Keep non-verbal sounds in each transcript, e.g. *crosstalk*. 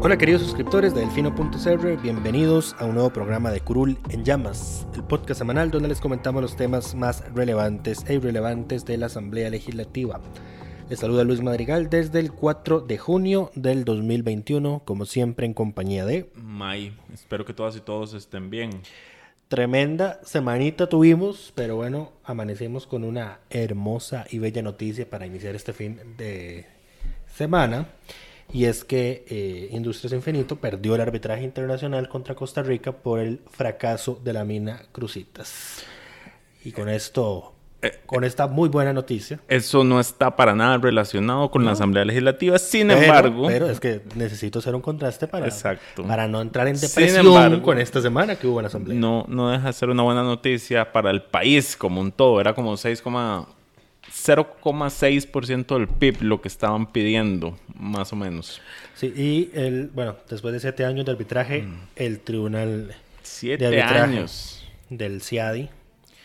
Hola queridos suscriptores de Delfino.cr, bienvenidos a un nuevo programa de Curul en Llamas, el podcast semanal donde les comentamos los temas más relevantes e irrelevantes de la Asamblea Legislativa. Les saluda Luis Madrigal desde el 4 de junio del 2021, como siempre en compañía de... May, espero que todas y todos estén bien. Tremenda semanita tuvimos, pero bueno, amanecemos con una hermosa y bella noticia para iniciar este fin de semana. Y es que eh, Industrias Infinito perdió el arbitraje internacional contra Costa Rica por el fracaso de la mina Crucitas. Y con esto, con esta muy buena noticia. Eso no está para nada relacionado con la Asamblea Legislativa, sin Pero, embargo... pero es que necesito hacer un contraste para, Exacto. para no entrar en Sin depresión embargo, con esta semana que hubo en la Asamblea. No, no deja de ser una buena noticia para el país como un todo. Era como 6, 0,6% del PIB lo que estaban pidiendo, más o menos. Sí, y el, bueno, después de siete años de arbitraje, Mm. el tribunal Siete de arbitraje años. del CIADI,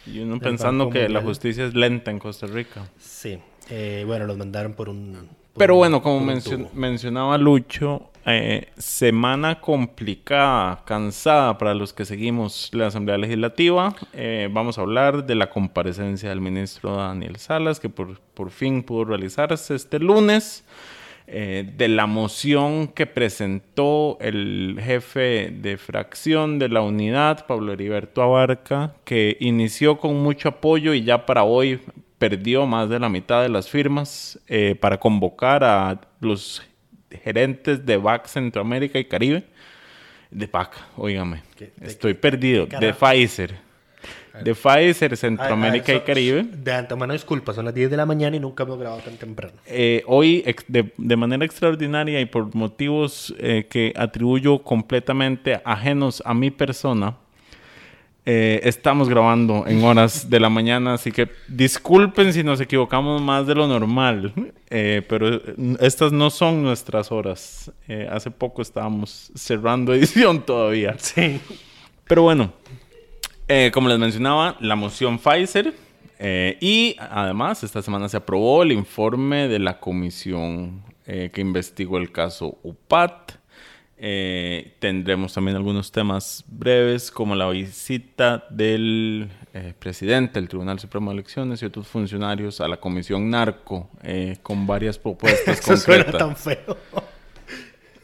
Y uno pensando que la Mundial. justicia es lenta en Costa Rica. sí, eh, bueno, los mandaron por un... Pero un- bueno, como un mencio- mencionaba Lucho, eh, semana complicada, cansada para los que seguimos la Asamblea Legislativa. Eh, vamos a hablar de la comparecencia del ministro Daniel Salas, que por, por fin pudo realizarse este lunes. eh, de la moción que presentó el jefe de fracción de la unidad, Pablo Heriberto Abarca, que inició con mucho apoyo y ya para hoy perdió más de la mitad de las firmas eh, para convocar a los gerentes de BAC Centroamérica y Caribe. De BAC, óigame, ¿Qué- de estoy perdido. qué De? Pfizer. De Pfizer, Centroamérica Ah, ah, y so- Caribe. De antemano, disculpa, son las 10 de la mañana y nunca hemos grabado tan temprano. Eh, hoy, de, de manera extraordinaria y por motivos eh, que atribuyo completamente ajenos a mi persona, eh, estamos grabando en horas de la mañana, así que disculpen si nos equivocamos más de lo normal, eh, pero eh, estas no son nuestras horas. Eh, hace poco estábamos cerrando *laughs* edición todavía. Sí. Pero bueno, como les mencionaba, la moción Pfizer. y además, esta semana se aprobó el informe de la comisión que investigó el caso UPAT. Eh, tendremos también algunos temas breves, como la visita del eh, presidente del Tribunal Supremo de Elecciones y otros funcionarios a la comisión Narco, eh, con varias propuestas *laughs* Eso suena tan feo.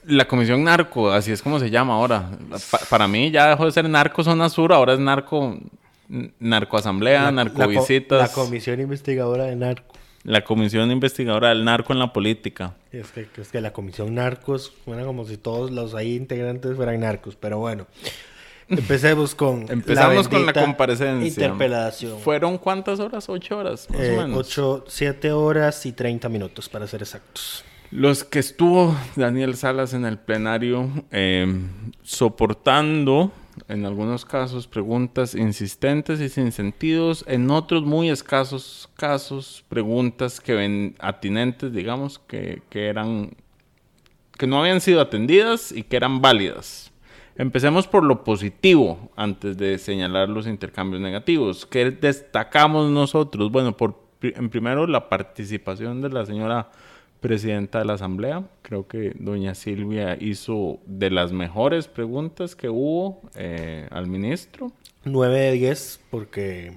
La comisión narco, así es como se llama ahora. Pa- para mí ya dejó de ser narco zona sur, ahora es narco narcoasamblea, narcovisitas. La, co- la comisión investigadora de narco. La comisión investigadora del narco en la política. Es que, es que la comisión narcos suena como si todos los ahí integrantes fueran narcos, pero bueno. Empecemos con *laughs* Empezamos con la comparecencia. Interpelación. ¿Fueron cuántas horas? ¿Ocho horas? Más Eh, o menos. ocho, siete horas y 30 minutos, para ser exactos. Los que estuvo Daniel Salas en el plenario eh, soportando, en algunos casos, preguntas insistentes y sin sentidos, en otros muy escasos casos, preguntas que ven atinentes, digamos, que, que eran que no habían sido atendidas y que eran válidas. Empecemos por lo positivo antes de señalar los intercambios negativos. ¿Qué destacamos nosotros? Bueno, por, en primero la participación de la señora presidenta de la Asamblea. Creo que doña Silvia hizo de las mejores preguntas que hubo eh, al ministro. 9 de 10 porque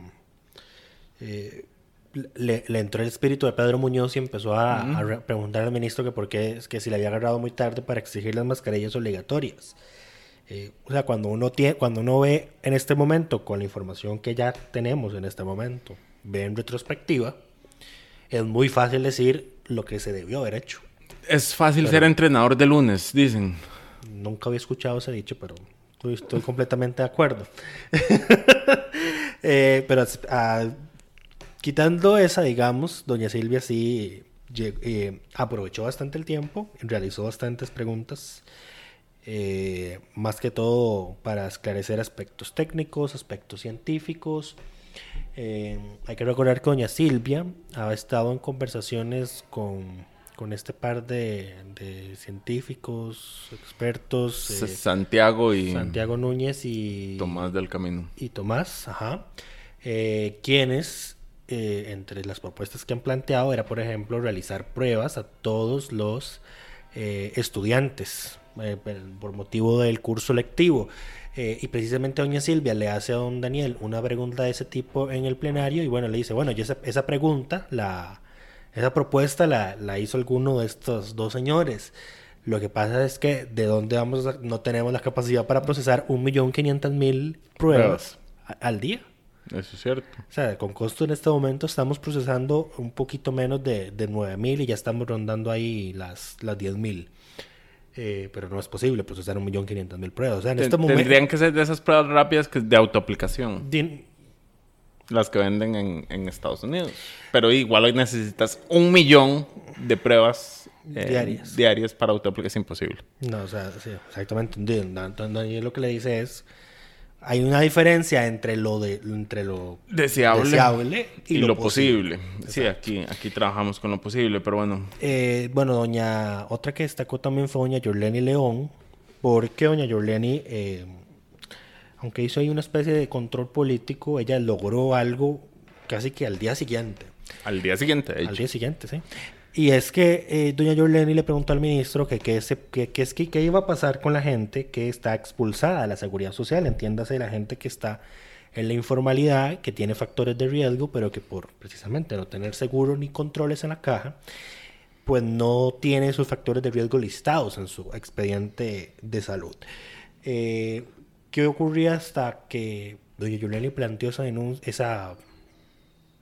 eh, le, le entró el espíritu de Pedro Muñoz y empezó a, a re- preguntar al ministro que por qué es que si le había agarrado muy tarde para exigir las mascarillas obligatorias. Eh, o sea, cuando uno, tiene, cuando uno ve en este momento, con la información que ya tenemos en este momento, ve en retrospectiva, es muy fácil decir lo que se debió haber hecho. Es fácil ser entrenador de lunes, dicen. Nunca había escuchado ese dicho, pero estoy, estoy *laughs* completamente de acuerdo. *laughs* Eh, pero quitando esa, digamos, doña Silvia sí eh, aprovechó bastante el tiempo, realizó bastantes preguntas, eh, más que todo para esclarecer aspectos técnicos, aspectos científicos. Eh, hay que recordar que doña Silvia ha estado en conversaciones con, con este par de, de científicos, expertos, eh, Santiago y Santiago Núñez y Tomás del Camino. y Tomás, ajá, eh, quienes entre las propuestas que han planteado era, por ejemplo, realizar pruebas a todos los estudiantes por motivo del curso lectivo. Eh, y precisamente doña Silvia le hace a don Daniel una pregunta de ese tipo en el plenario y bueno, le dice, bueno, y esa, esa pregunta, la, esa propuesta la, la hizo alguno de estos dos señores. Lo que pasa es que de dónde vamos a- no tenemos la capacidad para procesar 1.500.000 pruebas al día. Eso es cierto. O sea, con costo en este momento estamos procesando un poquito menos de, de 9.000 y ya estamos rondando ahí las, las 10.000. Eh, pero no es posible procesar 1.500.000 pruebas. O sea, en Ten- este momento... Tendrían que ser de esas pruebas rápidas que de autoaplicación, Din- las que venden en, en Estados Unidos. Pero igual hoy necesitas un millón de pruebas eh, Diarias. diarias para autoaplicación. Es imposible. No, o sea, sí, exactamente. Daniel lo que le dice es, hay una diferencia entre lo de entre lo Deseable, deseable y, lo, posible. Sí, aquí, aquí trabajamos con lo posible, pero bueno. Eh, bueno, doña, otra que destacó también fue doña Yorleni León, porque doña Yorleni, eh, aunque hizo ahí una especie de control político, ella logró algo casi que al día siguiente. Al día siguiente, de Al día siguiente, sí. Y es que eh, doña Yorleni le preguntó al ministro que qué iba a pasar con la gente que está expulsada de la seguridad social, entiéndase la gente que está en la informalidad, que tiene factores de riesgo, pero que por precisamente no tener seguro ni controles en la caja, pues no tiene esos factores de riesgo listados en su expediente de salud. Eh, ¿Qué ocurría hasta que doña Yuleni planteó esa, esa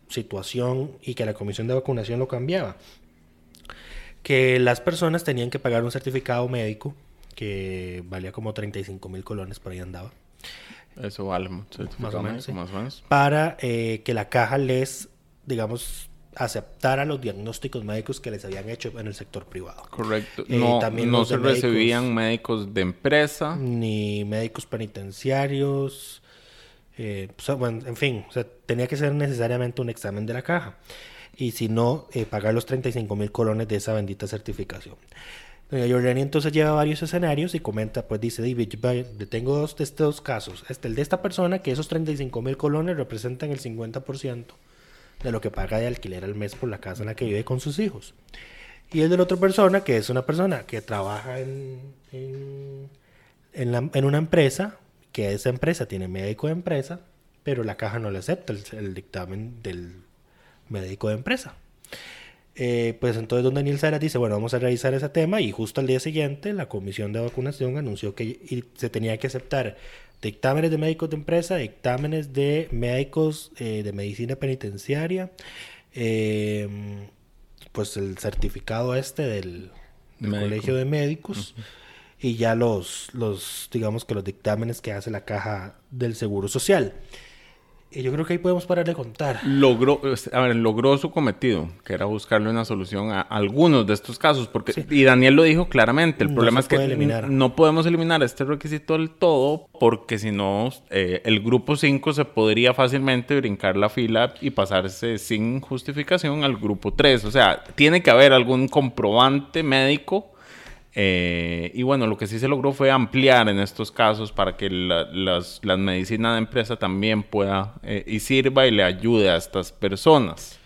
situación y que la comisión de vacunación lo cambiaba? Que las personas tenían que pagar un certificado médico que valía como 35 mil colones, por ahí andaba, Eso vale mucho. Más o menos, sí. Más o menos. para eh, que la caja les, digamos, aceptara los diagnósticos médicos que les habían hecho en el sector privado. Correcto. Eh, No, también no se médicos. recibían médicos de empresa. ni médicos penitenciarios, eh, bueno, en fin, o sea, tenía que ser necesariamente un examen de la caja. Y si no, eh, pagar los 35 mil colones de esa bendita certificación. Doña Yolani entonces lleva varios escenarios y comenta, pues dice, tengo dos de estos casos. Este, el de esta persona, que esos 35 mil colones representan el 50% de lo que paga de alquiler al mes por la casa en la que vive con sus hijos. Y el de la otra persona, que es una persona que trabaja en, en, en la- en una empresa, que esa empresa tiene médico de empresa, pero la caja no le acepta el, el dictamen del médico de empresa. Eh, pues entonces don Daniel Saras dice, bueno, vamos a revisar ese tema y justo al día siguiente la comisión de vacunación anunció que se tenía que aceptar dictámenes de médicos de empresa, dictámenes de médicos eh, de medicina penitenciaria, eh, pues el certificado este del, colegio de médicos y ya los, los, digamos que los dictámenes que hace la caja del Seguro Social. Y yo creo que ahí podemos parar de contar. Logró, a ver, logró su cometido, que era buscarle una solución a algunos de estos casos, porque y Daniel lo dijo claramente, el No problema es que eliminar. no podemos eliminar este requisito del todo, porque si no, eh, el grupo 5 se podría fácilmente brincar la fila y pasarse sin justificación al grupo 3. O sea, tiene que haber algún comprobante médico eh, y bueno, lo que sí se logró fue ampliar en estos casos para que la, las, la medicina de empresa también pueda eh, y sirva y le ayude a estas personas.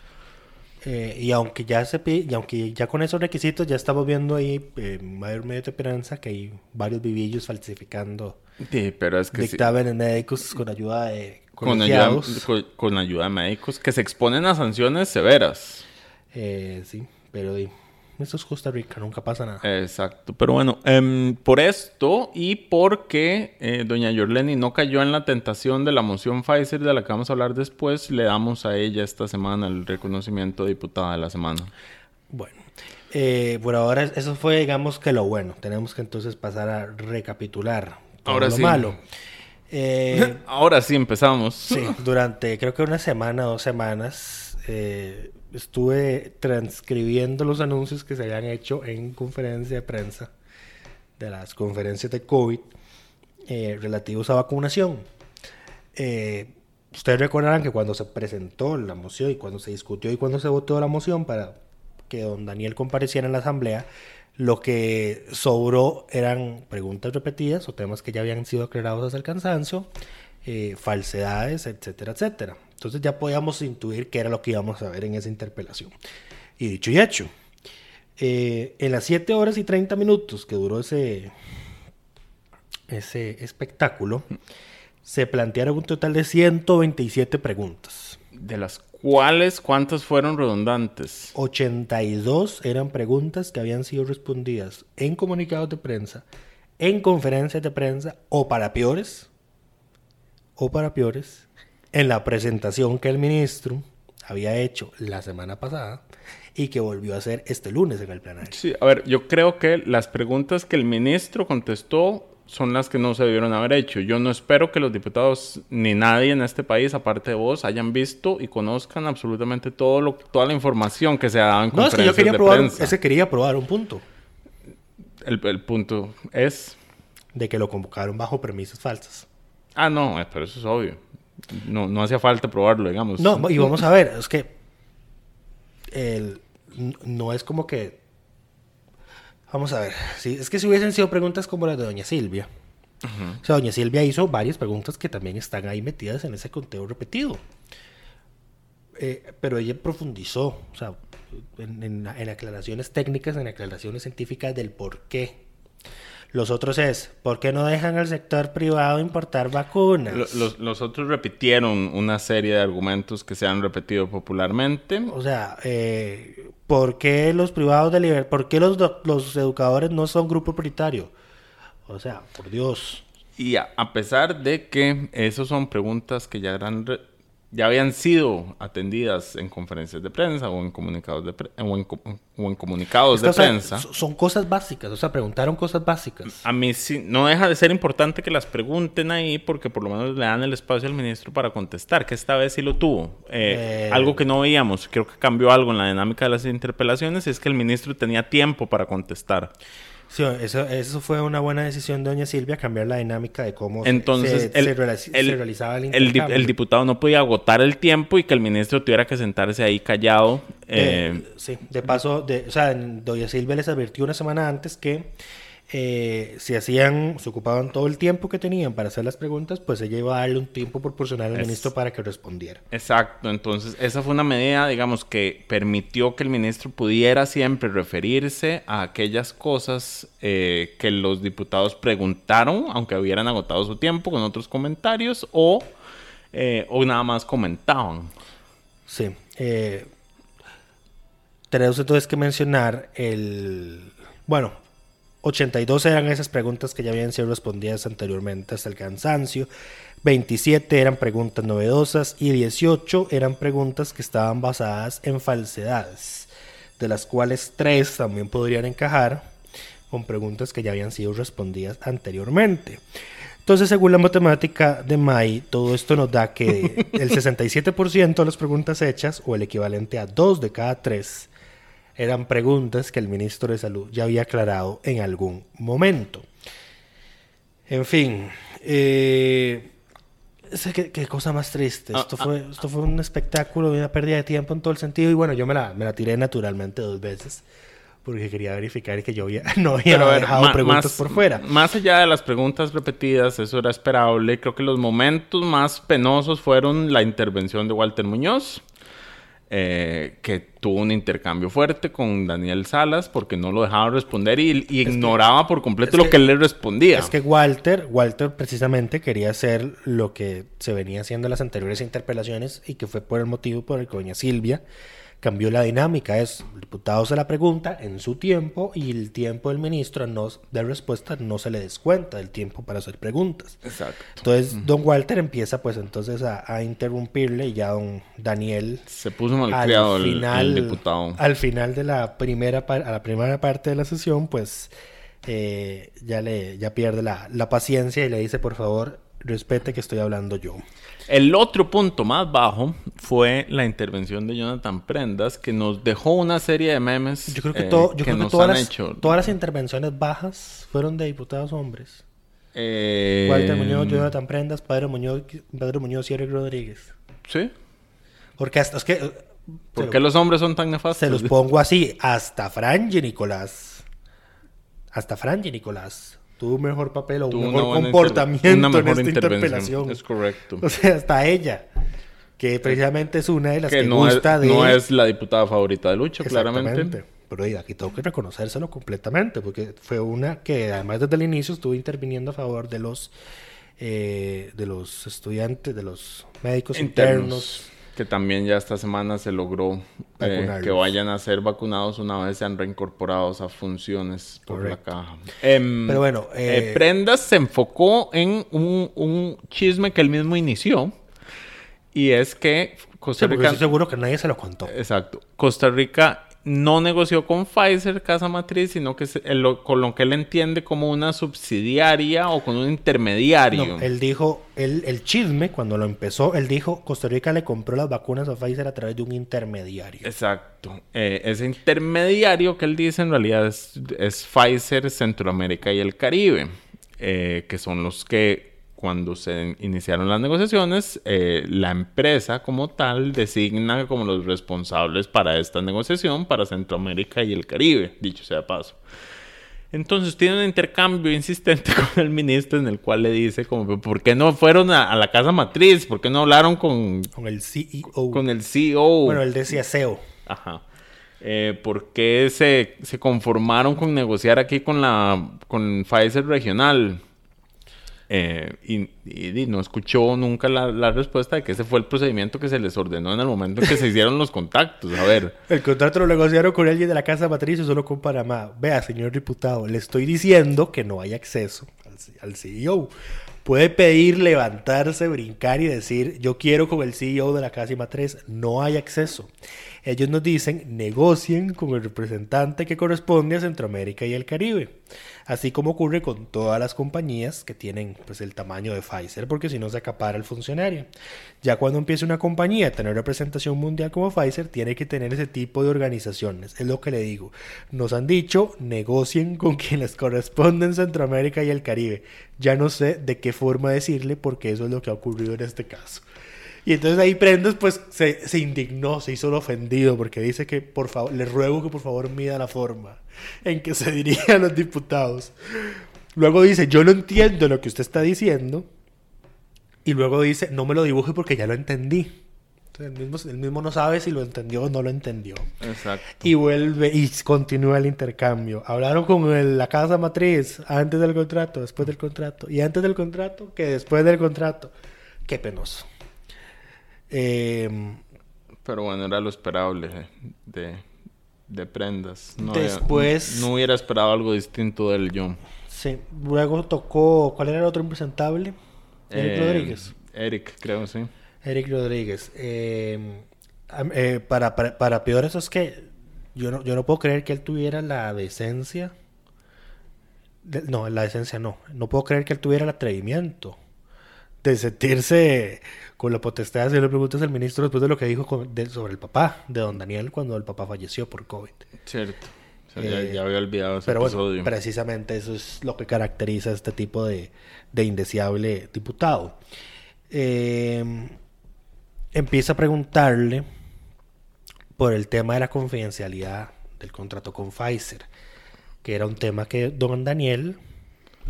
Eh, y aunque ya se y aunque ya con esos requisitos ya estamos viendo ahí mayor medio de esperanza que hay varios vivillos falsificando Sí, pero es que sí, dictámenes médicos con ayuda de con, ayuda, con, con ayuda de médicos que se exponen a sanciones severas. Sí, pero di, Esto es Costa Rica, nunca pasa nada. Exacto, pero bueno, em, por esto y porque eh, doña Yorleni no cayó en la tentación de la moción Pfizer de la que vamos a hablar después, le damos a ella esta semana el reconocimiento de diputada de la semana. Bueno, eh, por ahora eso fue, digamos que lo bueno. Tenemos que entonces pasar a recapitular todo Ahora lo sí. malo. Eh, *laughs* Ahora sí empezamos. sí, durante creo que una semana, dos semanas, eh, estuve transcribiendo los anuncios que se habían hecho en conferencia de prensa de las conferencias de COVID eh, relativos a vacunación. Eh, ustedes recordarán que cuando se presentó la moción y cuando se discutió y cuando se votó la moción para que don Daniel compareciera en la asamblea, lo que sobró eran preguntas repetidas o temas que ya habían sido aclarados hasta el cansancio, eh, falsedades, etcétera, etcétera. Entonces ya podíamos intuir qué era lo que íbamos a ver en esa interpelación. Y dicho y hecho, eh, en las 7 horas y 30 minutos que duró ese, ese espectáculo, se plantearon un total de 127 preguntas. De las cuales, ¿cuántas fueron redundantes? 82 eran preguntas que habían sido respondidas en comunicados de prensa, en conferencias de prensa, o para peores, o para peores, en la presentación que el ministro había hecho la semana pasada y que volvió a hacer este lunes en el plenario. Sí, a ver, yo creo que las preguntas que el ministro contestó son las que no se debieron haber hecho. Yo no espero que los diputados ni nadie en este país, aparte de vos, hayan visto y conozcan absolutamente todo lo, toda la información que se ha dado en No, es que yo quería probar, prensa. ese quería probar un punto, El, el punto es... de que lo convocaron bajo premisas falsas. Ah, no, eh, pero eso es obvio. No, no hacía falta probarlo, digamos. No, y vamos a ver, es que el- no es como que... Vamos a ver, sí, es que si hubiesen sido preguntas como las de doña Silvia. O sea, doña Silvia hizo varias preguntas que también están ahí metidas en ese conteo repetido. Eh, pero ella profundizó, o sea, en, en- en aclaraciones técnicas, en aclaraciones científicas del por qué. Los otros es, ¿por qué no dejan al sector privado importar vacunas? Lo- Los, los otros repitieron una serie de argumentos que se han repetido popularmente. O sea, eh, ¿por qué los privados de libertad, por qué los, los educadores no son grupo prioritario? O sea, por Dios. Y a, a pesar de que esas son preguntas que ya, eran ya habían sido atendidas en conferencias de prensa o en comunicados de, pre- o en, co- o en comunicados de O sea, prensa, so- son cosas básicas, o sea, preguntaron cosas básicas. a mí sí, no deja de ser importante que las pregunten ahí porque por lo menos le dan el espacio al ministro para contestar, que esta vez sí lo tuvo. Eh, Eh. Algo que no veíamos, creo que cambió algo en la dinámica de las interpelaciones, es que el ministro tenía tiempo para contestar. Sí, eso, eso fue una buena decisión de doña Silvia, cambiar la dinámica de cómo se- Entonces, se, el, se el- se realizaba el intercambio. el diputado no podía agotar el tiempo y que el ministro tuviera que sentarse ahí callado. Eh, eh, sí, de paso, de, o sea, doña Silvia les advirtió una semana antes que eh, si hacían, se ocupaban todo el tiempo que tenían para hacer las preguntas, pues ella iba a darle un tiempo proporcional al Es- ministro para que respondiera. Exacto, entonces esa fue una medida, digamos, que permitió que el ministro pudiera siempre referirse a aquellas cosas eh, que los diputados preguntaron, aunque hubieran agotado su tiempo con otros comentarios o, eh, o nada más comentaban. Sí. Eh, tenemos entonces que mencionar el... Bueno, 82 eran esas preguntas que ya habían sido respondidas anteriormente hasta el cansancio. 27 eran preguntas novedosas y 18 eran preguntas que estaban basadas en falsedades, de las cuales 3 también podrían encajar con preguntas que ya habían sido respondidas anteriormente. Entonces, según la matemática de May, todo esto nos da que *laughs* el 67% de las preguntas hechas, o el equivalente a 2 de cada 3, eran preguntas que el ministro de Salud ya había aclarado en algún momento. En fin, eh, qué, qué cosa más triste. Ah, Esto, fue, esto fue un espectáculo una pérdida de tiempo en todo el sentido. Y bueno, yo me la, me la tiré naturalmente dos veces porque quería verificar que yo había, *laughs* no había ver, dejado preguntas más- por fuera. Más allá de las preguntas repetidas, eso era esperable. Creo que los momentos más penosos fueron la intervención de Walter Muñoz, eh, que tuvo un intercambio fuerte con Daniel Salas porque no lo dejaba responder y, y ignoraba por completo lo que- que él le respondía. Es que Walter, Walter precisamente quería hacer lo que se venía haciendo en las anteriores interpelaciones y que fue por el motivo por el que doña Silvia cambió la dinámica. Es, el diputado se la pregunta en su tiempo y el tiempo del ministro no, de respuesta no se le descuenta del tiempo para hacer preguntas. Exacto. Entonces, don Walter empieza pues entonces a, a interrumpirle y ya don Daniel Se puso malcriado el, el diputado. al final de la primera par- a la primera parte de la sesión, pues eh, ya le ya pierde la, la paciencia y le dice, por favor, respete que estoy hablando yo. El otro punto más bajo fue la intervención de Jonathan Prendas, que nos dejó una serie de memes Yo creo que, eh, todo, yo creo que nos todas, han las, hecho. todas las intervenciones bajas fueron de diputados hombres. Eh, Walter Muñoz, Jonathan Prendas, Pedro Muñoz, Pedro Muñoz y Eric Rodríguez. Sí. Porque hasta es que eh, ¿Por qué lo- los hombres son tan nefastos? se los pongo así, hasta Franji Nicolás. Hasta Franji Nicolás. Tuvo un mejor papel o un mejor comportamiento mejor en esta interpelación. Es correcto. O sea, hasta ella. Que precisamente es una de las que, que no es, gusta de... no es la diputada favorita de Lucho, claramente. Pero oiga, aquí tengo que reconocérselo completamente, porque fue una que además desde el inicio estuvo interviniendo a favor de los eh, de los estudiantes, de los médicos internos. internos. Que también ya esta semana se logró eh, que vayan a ser vacunados una vez sean reincorporados a funciones por Correcto. la caja. Em, Pero bueno, eh, eh, Prendas se enfocó en un, un chisme que él mismo inició. Y es que Costa Sí, Rica. estoy seguro que nadie se lo contó. Exacto. Costa Rica no negoció con Pfizer, casa matriz, sino que se- el- con lo que él entiende como una subsidiaria o con un intermediario. No, él dijo, él, el chisme, cuando lo empezó, él dijo, Costa Rica le compró las vacunas a Pfizer a través de un intermediario. Exacto. Eh, ese intermediario que él dice en realidad es, es Pfizer, Centroamérica y el Caribe, eh, que son los que cuando se iniciaron las negociaciones, eh, la empresa como tal designa como los responsables para esta negociación para Centroamérica y el Caribe, dicho sea de paso. Entonces tiene un intercambio insistente *laughs* con el ministro en el cual le dice como, ¿por qué no fueron a, a la casa matriz? ¿Por qué no hablaron con, Con el CEO. con el CEO? Bueno, él decía CEO. Ajá. Eh, ¿Por qué se, se conformaron con negociar aquí con la con Pfizer regional? Eh, y, y- y no escuchó nunca la, la respuesta de que ese fue el procedimiento que se les ordenó en el momento en que se hicieron los contactos. A ver, El contrato lo negociaron con alguien de la Casa Matriz y solo con Panamá. Vea, señor diputado, le estoy diciendo que no hay acceso al, al CEO. Puede pedir levantarse, brincar y decir, yo quiero con el CEO de la Casa Matriz. No hay acceso. Ellos nos dicen, negocien con el representante que corresponde a Centroamérica y el Caribe. Así como ocurre con todas las compañías que tienen pues, el tamaño de Pfizer, porque si no se acapara el funcionario. Ya cuando empiece una compañía a tener representación mundial como Pfizer, tiene que tener ese tipo de organizaciones. Es lo que le digo. Nos han dicho, negocien con *laughs* quien les corresponde en Centroamérica y el Caribe. Ya no sé de qué forma decirle, porque eso es lo que ha ocurrido en este caso. Y entonces ahí Prendas pues se, se indignó, se hizo el ofendido porque dice que por favor, le ruego que por favor mida la forma en que se *laughs* dirige a los diputados. Luego dice, yo no entiendo lo que usted está diciendo. Y luego dice, no me lo dibuje porque ya lo entendí. Entonces, el, mismo, el mismo no sabe si lo entendió o no lo entendió. exacto. Y vuelve y continúa el intercambio. Hablaron con el- la casa matriz antes del contrato, después del contrato. Y antes del contrato, que después del contrato. Qué penoso. Eh, Pero bueno, era lo esperable eh, de, de prendas. No, había- no hubiera esperado algo distinto del sí. Luego tocó. ¿Cuál era el otro impresentable? Eric Eh, Rodríguez. Eric, creo, sí. Eric Rodríguez. Am- eh, para, para, para peor eso es que yo no, yo no puedo creer que él tuviera la decencia. de- no, la decencia no. No puedo creer que él tuviera el atrevimiento de sentirse con la potestad de hacerle preguntas al ministro después de lo que dijo con- de- sobre el papá de don Daniel cuando el papá falleció por COVID. Cierto. O sea, ya, Eh, ya había olvidado ese Pero episodio. bueno, precisamente eso es lo que caracteriza a este tipo de, de indeseable diputado. Eh, empieza a preguntarle por el tema de la confidencialidad del contrato con Pfizer, que era un tema que don Daniel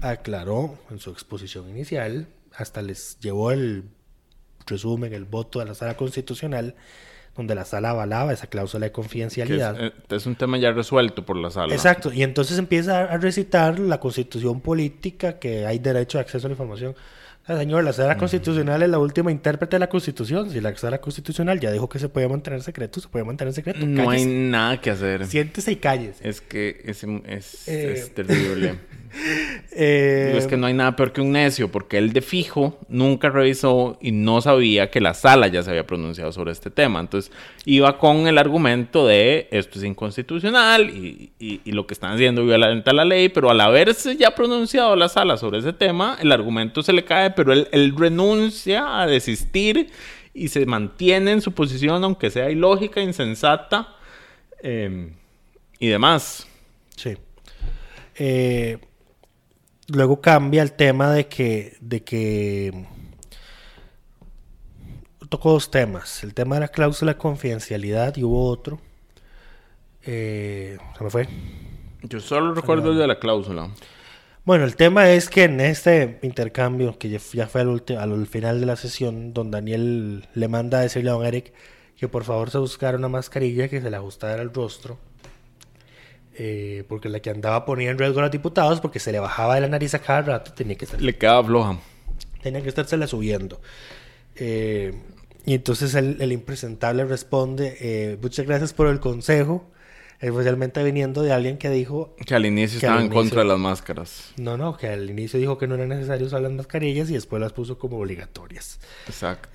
aclaró en su exposición inicial, hasta les llevó el resumen, el voto de la sala constitucional, donde la sala avalaba esa cláusula de es, confidencialidad. eh, es un tema ya resuelto por la sala. Exacto, y entonces empieza a recitar la constitución política, que hay derecho de acceso a la información. Ah, señor, la sala constitucional es la última intérprete de la constitución. Si la sala constitucional ya dijo que se puede mantener secreto, se puede mantener secreto. No hay nada que hacer. Siéntese y cállese. Es que es, es, Eh, es terrible. *laughs* Eh, Digo, es que no hay nada peor que un necio, porque él de fijo nunca revisó y no sabía que la sala ya se había pronunciado sobre este tema. Entonces iba con el argumento de esto es inconstitucional y, y- y lo que están haciendo violenta la ley, pero al haberse ya pronunciado la sala sobre ese tema, el argumento se le cae, pero él, él renuncia a desistir y se mantiene en su posición, aunque sea ilógica, insensata eh, y demás. Sí. Eh, luego cambia el tema de que, de que tocó dos temas. El tema de la cláusula de confidencialidad y hubo otro. Eh, se me fue. Yo solo recuerdo el de la cláusula. Bueno, el tema es que en este intercambio, que ya, fue al, al final de la sesión, don Daniel le manda a decirle a don Eric que por favor se buscara una mascarilla que se le ajustara al rostro. Eh, porque la que andaba ponía en riesgo a los diputados porque se le bajaba de la nariz a cada rato, tenía que, estar, Le queda floja. tenía que estársela subiendo. Eh, y entonces el, el impresentable responde, eh, muchas gracias por el consejo, especialmente viniendo de alguien que dijo Que al inicio Que al estaba en contra de las máscaras. No, no, que al inicio dijo que no era necesario usar las mascarillas y después las puso como obligatorias. Exacto.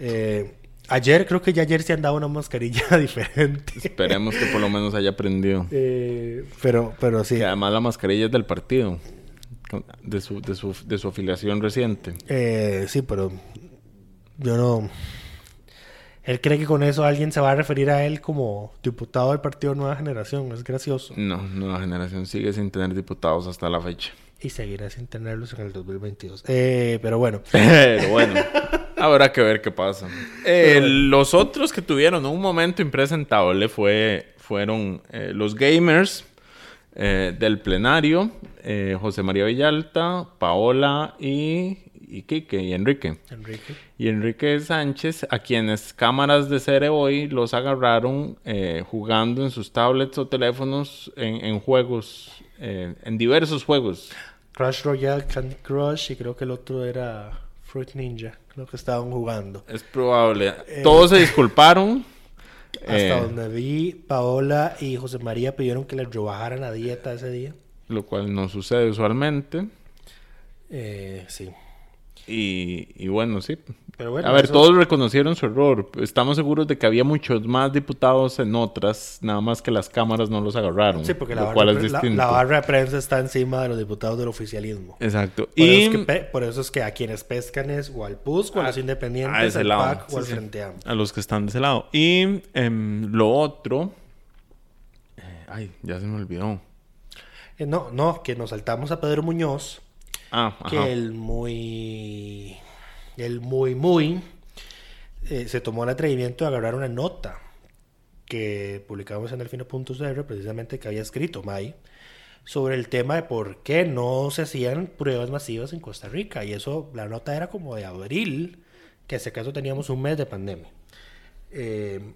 Ayer, creo que ya ayer se andaba una mascarilla *laughs* diferente. Esperemos que por lo menos haya aprendido. Eh, pero, pero sí. Que además la mascarilla es del partido. De su, de su, de su afiliación reciente. Eh, sí, pero yo no. Él cree que con eso alguien se va a referir a él como diputado del partido Nueva Generación. Es gracioso. No, nueva generación sigue sin tener diputados hasta la fecha. Y seguirá sin tenerlos en el 2022. Eh, pero bueno. *laughs* Pero bueno, habrá que ver qué pasa. Eh, los otros que tuvieron un momento impresentable fue, fueron eh, los gamers eh, del plenario, José María Villalta, Paola y, y Quique y Enrique. Enrique. Y Enrique Sánchez, a quienes cámaras de Cere hoy los agarraron jugando en sus tablets o teléfonos en, en juegos, eh, en diversos juegos. Crush Royale, Candy Crush y creo que el otro era Fruit Ninja. Creo que estaban jugando. Es probable. Todos se *laughs* disculparon. Hasta eh, donde vi, Paola y José María pidieron que les rebajaran la dieta ese día. lo cual no sucede usualmente. Eh, sí. Y, y bueno, sí. Pero bueno, a ver, eso- todos reconocieron su error. Estamos seguros de que había muchos más diputados en otras, nada más que las cámaras no los agarraron. Sí, porque la barra, es la- barra de prensa está encima de los diputados del oficialismo. Exacto. Por, y eso es que por eso es que a quienes pescan es o al PUSC o a los a independientes, ese al lado. PAC o Sí, al sí. Frente Amplio. a los que están de ese lado. Y em, lo otro. eh, ay, ya se me olvidó. Eh, no, no, que nos saltamos a Pedro Muñoz, Ah, ajá. que el muy, el muy, muy, eh, se tomó el atrevimiento de agarrar una nota que publicamos en el fino.cr, precisamente que había escrito May, sobre el tema de por qué no se hacían pruebas masivas en Costa Rica. Y eso, la nota era como de abril, que hace caso teníamos un mes de pandemia. Eh,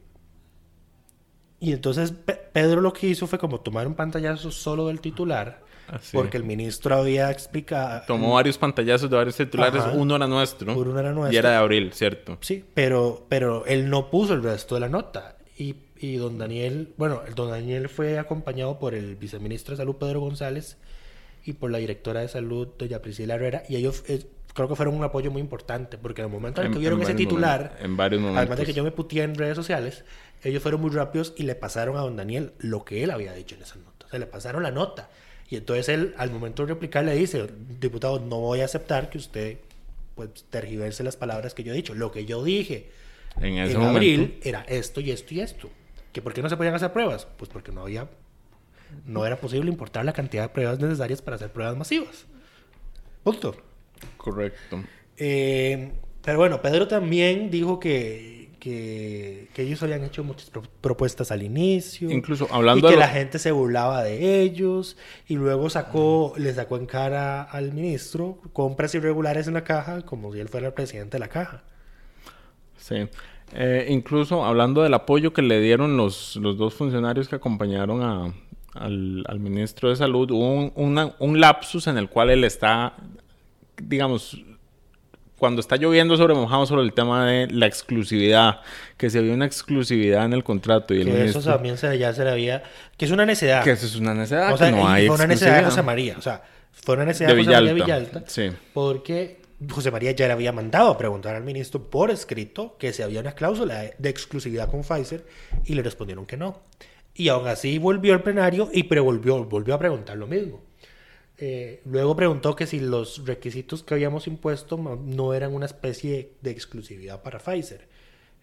y entonces Pe- Pedro lo que hizo fue como tomar un pantallazo solo del titular, Así. porque el ministro había explicado... Tomó varios pantallazos de varios titulares. Ajá. Uno era nuestro. Uno era Y nuestro. era de abril, ¿cierto? Sí, pero, pero él no puso el resto de la nota. Y, y don Daniel, bueno, el don Daniel fue acompañado por el viceministro de Salud, Pedro González, y por la directora de Salud, doña Priscila Herrera, y ellos eh, creo que fueron un apoyo muy importante, porque en el momento en, En- que vieron ese titular, momentos- en varios además de que yo me puteé en redes sociales, ellos fueron muy rápidos y le pasaron a don Daniel lo que él había dicho en esa nota. O sea, le pasaron la nota. Y entonces él, al momento de replicar, le dice, diputado, no voy a aceptar que usted pues, tergiverse las palabras que yo he dicho. Lo que yo dije En ese en momento. abril era esto y esto y esto. ¿Que ¿Por qué no se podían hacer pruebas? Pues porque no había, no era posible importar la cantidad de pruebas necesarias para hacer pruebas masivas. Punto. Correcto. Eh, pero bueno, Pedro también dijo que, que, que ellos habían hecho muchas pro- propuestas al inicio. Incluso hablando Y que de lo- la gente se burlaba de ellos. Y luego sacó, le sacó en cara al ministro compras irregulares en la caja, como si él fuera el presidente de la caja. Sí. Eh, incluso hablando del apoyo que le dieron los, los dos funcionarios que acompañaron a- al, al ministro de Salud, hubo un, una- un lapsus en el cual él está, digamos, cuando está lloviendo sobre mojado sobre el tema de la exclusividad, que se había una exclusividad en el contrato y el Que eso también se, ya se le había... Que es una necedad. que eso es una necesidad, o sea, que no hay fue una necesidad de. José María. O sea, fue una necesidad De José María Villalta, sí. Porque José María ya le había mandado a preguntar al ministro por escrito que si había una cláusula de- exclusividad con Pfizer y le respondieron que no. Y aún así volvió al plenario y volvió, volvió a preguntar lo mismo. Eh, luego preguntó que si los requisitos que habíamos impuesto no eran una especie de exclusividad para Pfizer.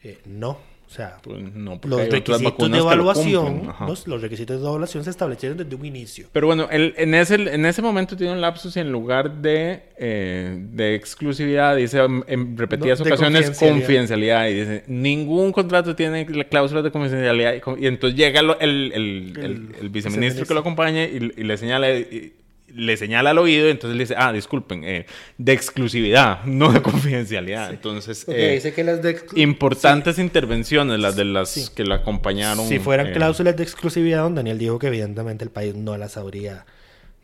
Eh, no, o sea, Pues no, los requisitos de lo evaluación, los, los requisitos de evaluación se establecieron desde un inicio. Pero bueno, él, en, ese, en ese momento tiene un lapsus y en lugar de, eh, de exclusividad, dice en, repetidas No, ocasiones confidencialidad. confidencialidad. Y dice, ningún contrato tiene la cláusula de confidencialidad. Y, entonces llega el, el, el- El el viceministro viceministro. que lo acompaña y, y le señala... y- le señala al oído y entonces le dice, ah, disculpen, eh, de exclusividad, *laughs* no de confidencialidad. Entonces, Porque eh, dice que las de importantes intervenciones, las de las Sí. que la acompañaron. Si fueran eh, cláusulas de exclusividad, don Daniel dijo que evidentemente el país no las habría,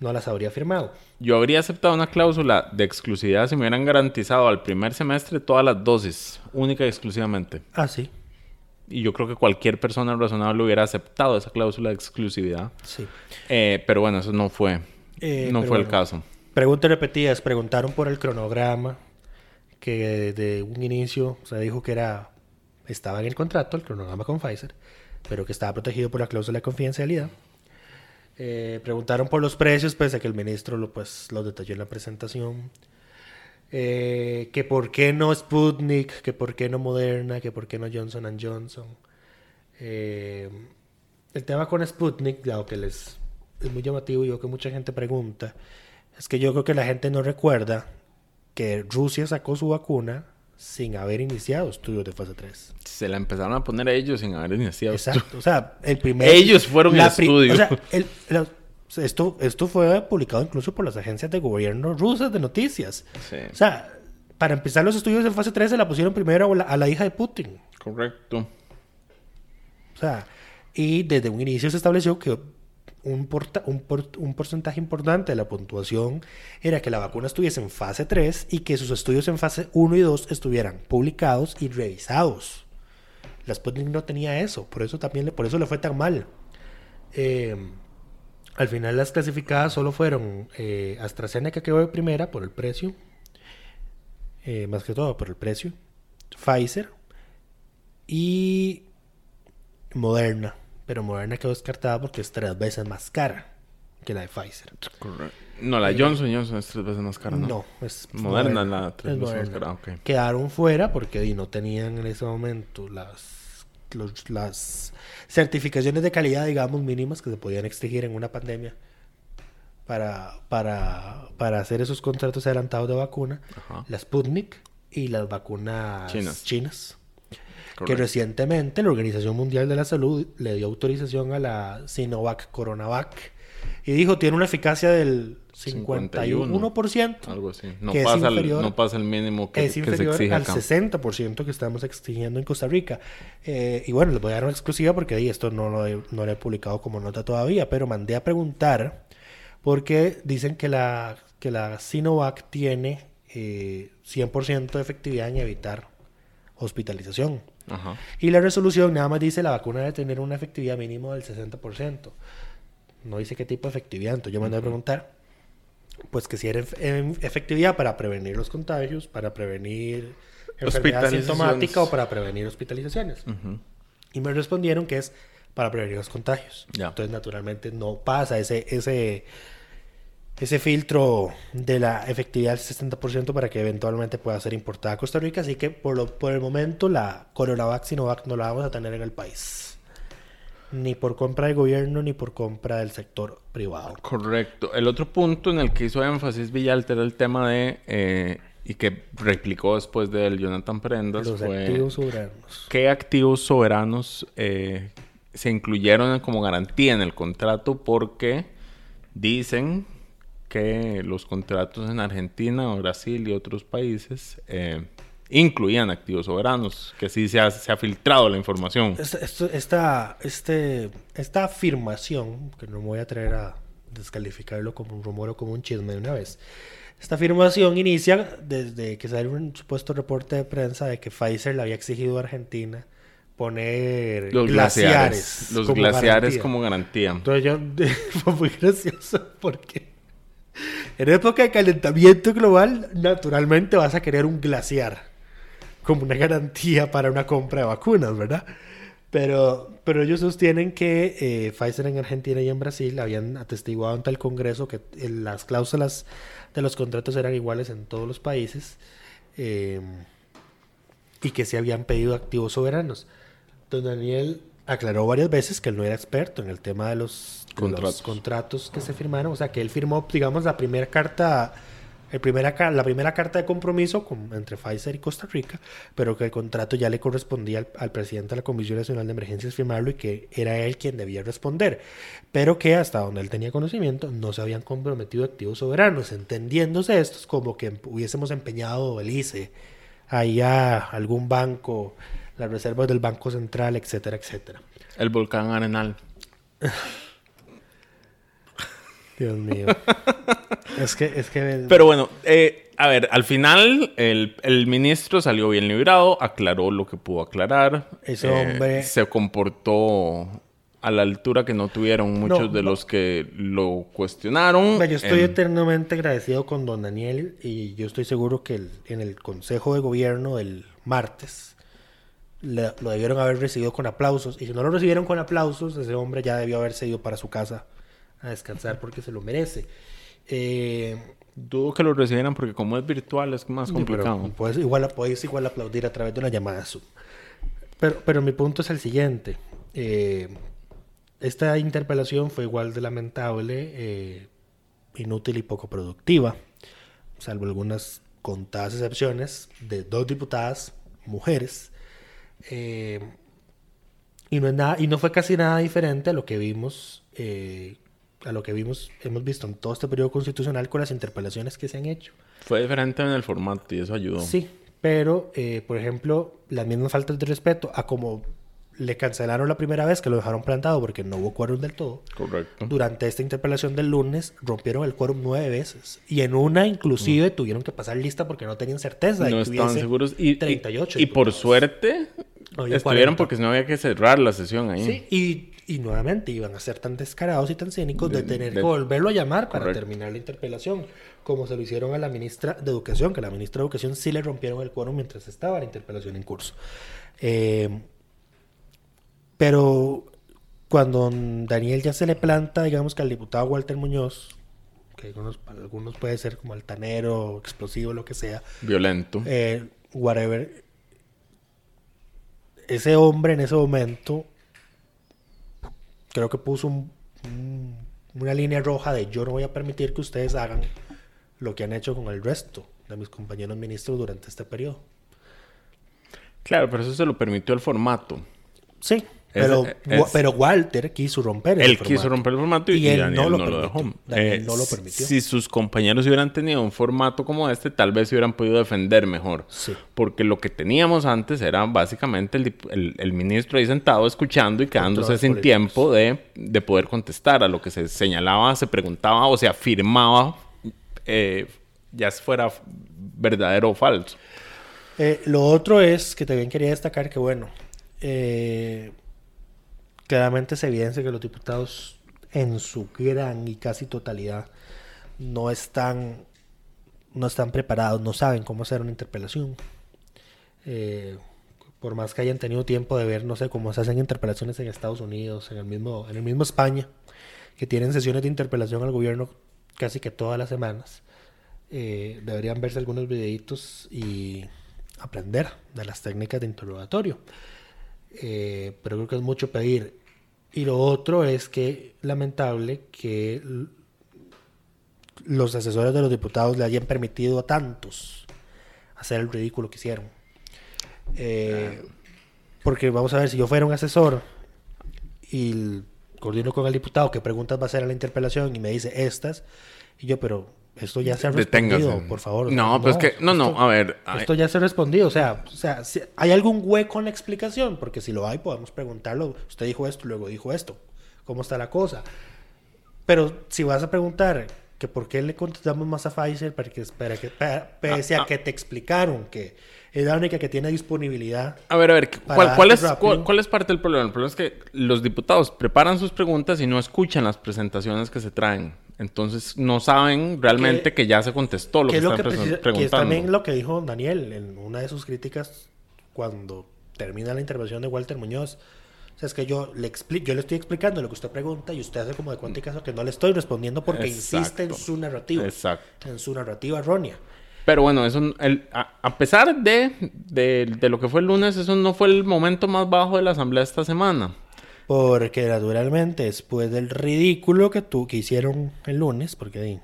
no las habría firmado. Yo habría aceptado una cláusula de exclusividad si me hubieran garantizado al primer semestre todas las dosis, única y exclusivamente. Ah, sí, Y yo creo que cualquier persona razonable hubiera aceptado esa cláusula de exclusividad. sí. Eh, pero bueno, eso no fue. Eh, no fue el caso. Preguntas repetidas, preguntaron por el cronograma, que de un inicio se dijo que era estaba en el contrato, el cronograma con Pfizer, pero que estaba protegido por la cláusula de confidencialidad. Eh, preguntaron por los precios, pese a que el ministro lo, pues, los detalló en la presentación. Eh, que por qué no Sputnik, que por qué no Moderna, que por qué no Johnson Johnson. Eh, el tema con Sputnik, dado que les es muy llamativo y yo que mucha gente pregunta, es que yo creo que la gente no recuerda que Rusia sacó su vacuna sin haber iniciado estudios de fase 3. Se la empezaron a poner a ellos sin haber iniciado. Exacto. O sea, el primer... Ellos fueron el estudio. O sea, el- la- esto, esto fue publicado incluso por las agencias de gobierno rusas de noticias. Sí. O sea, para empezar los estudios en fase 3 se la pusieron primero a la, a la hija de Putin. Correcto. O sea, y desde un inicio se estableció que un, porcentaje importante de la puntuación era que la vacuna estuviese en fase 3 y que sus estudios en fase 1 y 2 estuvieran publicados y revisados. La Sputnik no tenía eso, por eso también le, por eso le fue tan mal. Eh, al final las clasificadas solo fueron eh, AstraZeneca que quedó de primera por el precio, eh, más que todo por el precio, Pfizer y Moderna. Pero Moderna quedó descartada porque es tres veces más cara que la de Pfizer. Correcto. No, la Johnson Johnson es tres veces más cara, ¿no? No, es Moderna es la tres Es veces más Moderna. cara. Quedaron fuera porque no tenían en ese momento las, los- las certificaciones de calidad, digamos, mínimas que se podían exigir en una pandemia para, para, para hacer esos contratos adelantados de vacuna. Ajá. La Sputnik y las vacunas Chinas. chinas. Que recientemente la Organización Mundial de la Salud le dio autorización a la Sinovac Coronavac y dijo tiene una eficacia del 51%. Algo así. No que es pasa, el, inferior- no pasa el mínimo que, es que se inferior exige al acá. 60% que estamos exigiendo en Costa Rica. Eh, y bueno, les voy a dar una exclusiva porque ahí esto no lo, he, no lo he publicado como nota todavía, pero mandé a preguntar porque dicen que la, que la Sinovac tiene eh, 100% de efectividad en evitar hospitalización. Ajá. Y la resolución nada más dice la vacuna debe tener una efectividad mínimo del 60%. No dice qué tipo de efectividad. Entonces yo mandé a preguntar, pues que si era em- efectividad para prevenir los contagios, para prevenir enfermedad sintomática o para prevenir hospitalizaciones. Y me respondieron que es para prevenir los contagios. Entonces naturalmente no pasa ese, ese, ese filtro de la efectividad del 60% para que eventualmente pueda ser importada a Costa Rica. Así que por, lo, por el momento la Coronavac Sinovac no la vamos a tener en el país. Ni por compra del gobierno ni por compra del sector privado. Correcto. El otro punto en el que hizo énfasis Villalta era el tema de, eh, y que replicó después de él Jonathan Prendas, Los fue activos soberanos. qué activos soberanos eh, se incluyeron como garantía en el contrato porque dicen que los contratos en Argentina, Brasil y otros países eh, incluían activos soberanos, que sí se ha, se ha filtrado la información. Esta, esta, este, esta afirmación, que no me voy a traer a descalificarlo como un rumor o como un chisme de una vez, Esta afirmación inicia desde que sale un supuesto reporte de prensa de que Pfizer le había exigido a Argentina poner Los glaciares. Los como glaciares garantía. como garantía. Entonces yo *laughs* fue muy gracioso porque en época de calentamiento global, naturalmente vas a querer un glaciar como una garantía para una compra de vacunas, ¿verdad? Pero, pero ellos sostienen que eh, Pfizer en Argentina y en Brasil habían atestiguado ante el Congreso que eh, las cláusulas de los contratos eran iguales en todos los países eh, y que se habían pedido activos soberanos. Don Daniel aclaró varias veces que él no era experto en el tema de los, de los Contratos. que se firmaron, o sea que él firmó, digamos, la primera carta, el primera, la primera carta de compromiso con- entre Pfizer y Costa Rica, pero que el contrato ya le correspondía al, al presidente de la Comisión Nacional de Emergencias firmarlo y que era él quien debía responder, pero que hasta donde él tenía conocimiento no se habían comprometido activos soberanos, entendiéndose estos como que hubiésemos empeñado el ICE ahí a algún banco, las reservas del Banco Central, etcétera, etcétera. El volcán Arenal. *laughs* Dios mío. es que, es que. Pero bueno, eh, a ver, al final el, el ministro salió bien librado, aclaró lo que pudo aclarar. Ese eh, hombre- Se comportó a la altura que no tuvieron muchos No, de no. los que lo cuestionaron. Yo estoy eternamente agradecido con don Daniel y yo estoy seguro que el- en el Consejo de Gobierno del martes le- lo debieron haber recibido con aplausos. Y si no lo recibieron con aplausos, ese hombre ya debió haberse ido para su casa a descansar porque se lo merece. Eh, Dudo que lo recibieran porque como es virtual es más complicado. Pero puedes igual, puedes igual aplaudir a través de una llamada Zoom. Pero, pero mi punto es el siguiente. Eh, esta interpelación fue igual de lamentable, eh, inútil y poco productiva, salvo algunas contadas excepciones de dos diputadas mujeres. Eh, y, no es nada, y no fue casi nada diferente a lo que vimos, eh, a lo que vimos, hemos visto en todo este periodo constitucional con las interpelaciones que se han hecho. Fue diferente en el formato y eso ayudó. Sí, pero, eh, por ejemplo, las mismas faltas de respeto a como le cancelaron la primera vez que lo dejaron plantado porque no hubo quórum del todo. Correcto. Durante esta interpelación del lunes rompieron el quórum nueve veces. Y en una inclusive tuvieron que pasar lista porque no tenían certeza de Mm. No que estaban seguros. Y, y- 38 y, por diputados. suerte Había estuvieron 40. porque no había que cerrar la sesión ahí. Sí, y, y nuevamente iban a ser tan descarados y tan cínicos de, De- tener de- que volverlo a llamar para Correcto. terminar la interpelación, como se lo hicieron a la ministra de Educación, que a la ministra de Educación sí le rompieron el quórum mientras estaba la interpelación en curso. Eh, pero cuando Daniel ya se le planta, digamos que al diputado Walter Muñoz, que algunos, para algunos puede ser como altanero, explosivo, lo que sea, Violento. eh, whatever. Ese hombre en ese momento creo que puso un- un- una línea roja de yo no voy a permitir que ustedes hagan lo que han hecho con el resto de mis compañeros ministros durante este periodo. Claro, pero eso se lo permitió el formato. Sí, pero, es- pero Walter quiso romper el Él quiso romper el formato y, Y él Daniel no no lo lo, permitió. dejó. Daniel Eh, no lo permitió. Si sus compañeros hubieran tenido un formato como este, tal vez se hubieran podido defender mejor. Sí. Porque lo que teníamos antes era básicamente el, el- el ministro ahí sentado escuchando y quedándose sin políticos. tiempo de, de poder contestar a lo que se señalaba, se preguntaba o se afirmaba, eh, ya fuera verdadero o falso. Eh, lo otro es que también quería destacar que, bueno, eh, claramente se evidencia que los diputados en su gran y casi totalidad no están, no están preparados, no saben cómo hacer una interpelación. Eh, por más que hayan tenido tiempo de ver, no sé, cómo se hacen interpelaciones en Estados Unidos, en el mismo, en el mismo España, que tienen sesiones de interpelación al gobierno casi que todas las semanas. Eh, deberían verse algunos videitos y aprender de las técnicas de interrogatorio. Eh, pero creo que es mucho pedir. Y lo otro es que lamentable que los asesores de los diputados le hayan permitido a tantos hacer el ridículo que hicieron. Eh, porque vamos a ver, si yo fuera un asesor y coordino con el diputado qué preguntas va a hacer a la interpelación y me dice estas, y yo, pero esto ya se ha respondido, Deténgase. por favor. No, pues que, no, no, esto- a ver. ay, esto ya se ha respondido, o sea, o sea, si- ¿hay algún hueco en la explicación? Porque si lo hay, podemos preguntarlo. Usted dijo esto, luego dijo esto. ¿Cómo está la cosa? Pero si vas a preguntar que por qué le contestamos más a Pfizer para que, para que para- pese a Ah, ah. que te explicaron que es la única que tiene disponibilidad. A ver, a ver, ¿cuál, cuál es, cuál, cuál es parte del problema? El problema es que los diputados preparan sus preguntas y no escuchan las presentaciones que se traen. Entonces no saben realmente Que- ya se contestó lo que que, es lo están que, precisa- que es preguntando. también lo que dijo Daniel en una de sus críticas cuando termina la intervención de Walter Muñoz. O sea, es que yo le, yo le estoy explicando lo que usted pregunta y usted hace como de cuenta y caso que no le estoy respondiendo porque insiste en su narrativa. Exacto. En su narrativa errónea. Pero bueno, eso, el- a, a pesar de, de, de lo que fue el lunes, eso no fue el momento más bajo de la asamblea esta semana. Porque naturalmente, después del ridículo que, tu, que hicieron el lunes, porque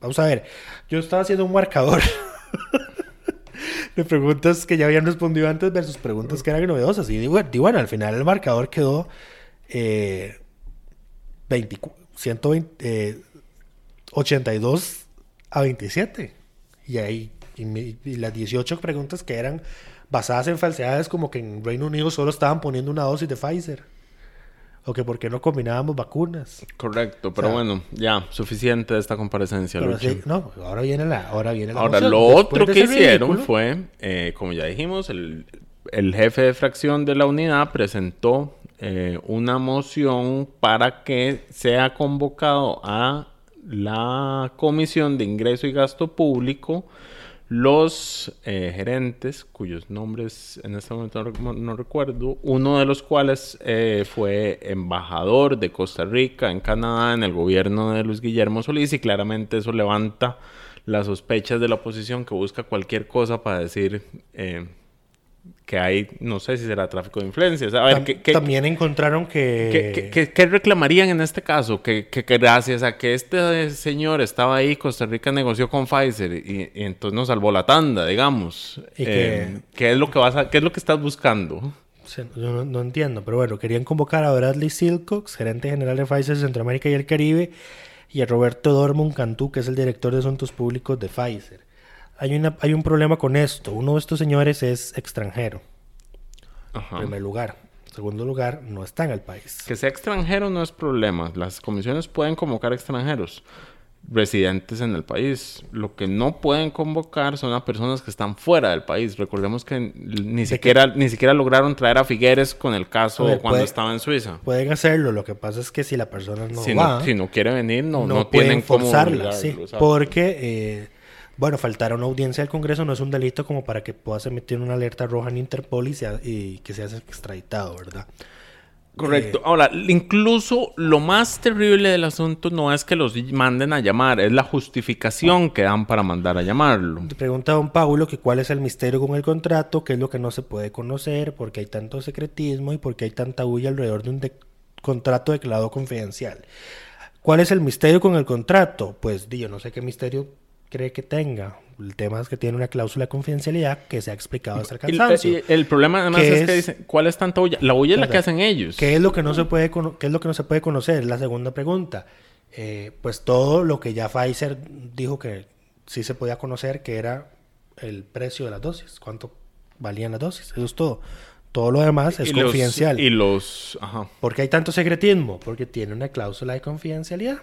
vamos a ver, yo estaba haciendo un marcador *laughs* de preguntas que ya habían respondido antes versus preguntas que eran novedosas. Y digo, y bueno, al final el marcador quedó eh, 24 120, eh, 82 a 27. Y ahí, y, las 18 preguntas que eran basadas en falsedades, como que en Reino Unido solo estaban poniendo una dosis de Pfizer. O que por qué no combinábamos vacunas. Correcto, pero O sea- bueno, ya, suficiente de esta comparecencia, Pero sí, no, ahora viene la, ahora viene la Ahora, moción. lo Después otro que hicieron ridículo, fue, eh, como ya dijimos, el, el jefe de fracción de la unidad presentó eh, una moción para que sea convocado a la Comisión de Ingreso y Gasto Público los eh, gerentes, cuyos nombres en este momento no, rec- no recuerdo, uno de los cuales eh, fue embajador de Costa Rica en Canadá en el gobierno de Luis Guillermo Solís y claramente eso levanta las sospechas de la oposición que busca cualquier cosa para decir eh, que hay, no sé si será tráfico de influencias. A ver, tam- ¿qué, qué, también encontraron que... ¿Qué, reclamarían en este caso? Que, que- gracias a que este señor estaba ahí, Costa Rica negoció con Pfizer y, y entonces nos salvó la tanda, digamos. Y Eh, que- ¿qué, es lo que vas a- ¿Qué es lo que estás buscando? Yo no, no entiendo, pero bueno, querían convocar a Bradley Silcox, gerente general de Pfizer Centroamérica y el Caribe, y a Roberto Dormund Cantú, que es el director de Asuntos Públicos de Pfizer. Hay, una, hay un problema con esto. Uno de estos señores es extranjero, Ajá. en primer lugar. En segundo lugar, no está en el país. Que sea extranjero no es problema. Las comisiones pueden convocar extranjeros residentes en el país. Lo que no pueden convocar son a personas que están fuera del país. Recordemos que ni siquiera, ni siquiera lograron traer a Figueres con el caso ver, cuando puede- estaba en Suiza. Pueden hacerlo, lo que pasa es que si la persona no si, va, no, si no quiere venir, no, no, no, pueden tienen forzarla, sí, porque, eh, bueno, faltar a una audiencia del Congreso no es un delito como para que puedas emitir una alerta roja en Interpol y, sea- y que seas extraditado, ¿verdad? Correcto. Ahora, incluso lo más terrible del asunto no es que los manden a llamar, es la justificación que dan para mandar a llamarlo. Te pregunta don Paulo que cuál es el misterio con el contrato, qué es lo que no se puede conocer, por qué hay tanto secretismo y por qué hay tanta bulla alrededor de un de- contrato declarado confidencial. ¿Cuál es el misterio con el contrato? Pues yo no sé qué misterio cree que tenga. El tema es que tiene una cláusula de confidencialidad que se ha explicado hasta el El, cansancio. el- el problema además ¿Qué es, que dicen, ¿cuál es tanta bulla? La bulla es la que hacen ellos. ¿Qué es lo que no se puede cono- qué es lo que no se puede conocer? La segunda pregunta. Eh, pues todo lo que ya Pfizer dijo que sí se podía conocer, que era el precio de las dosis, cuánto valían las dosis, eso es todo. Todo lo demás es Y los- confidencial. y los... Ajá. ¿Por qué hay tanto secretismo? Porque tiene una cláusula de confidencialidad.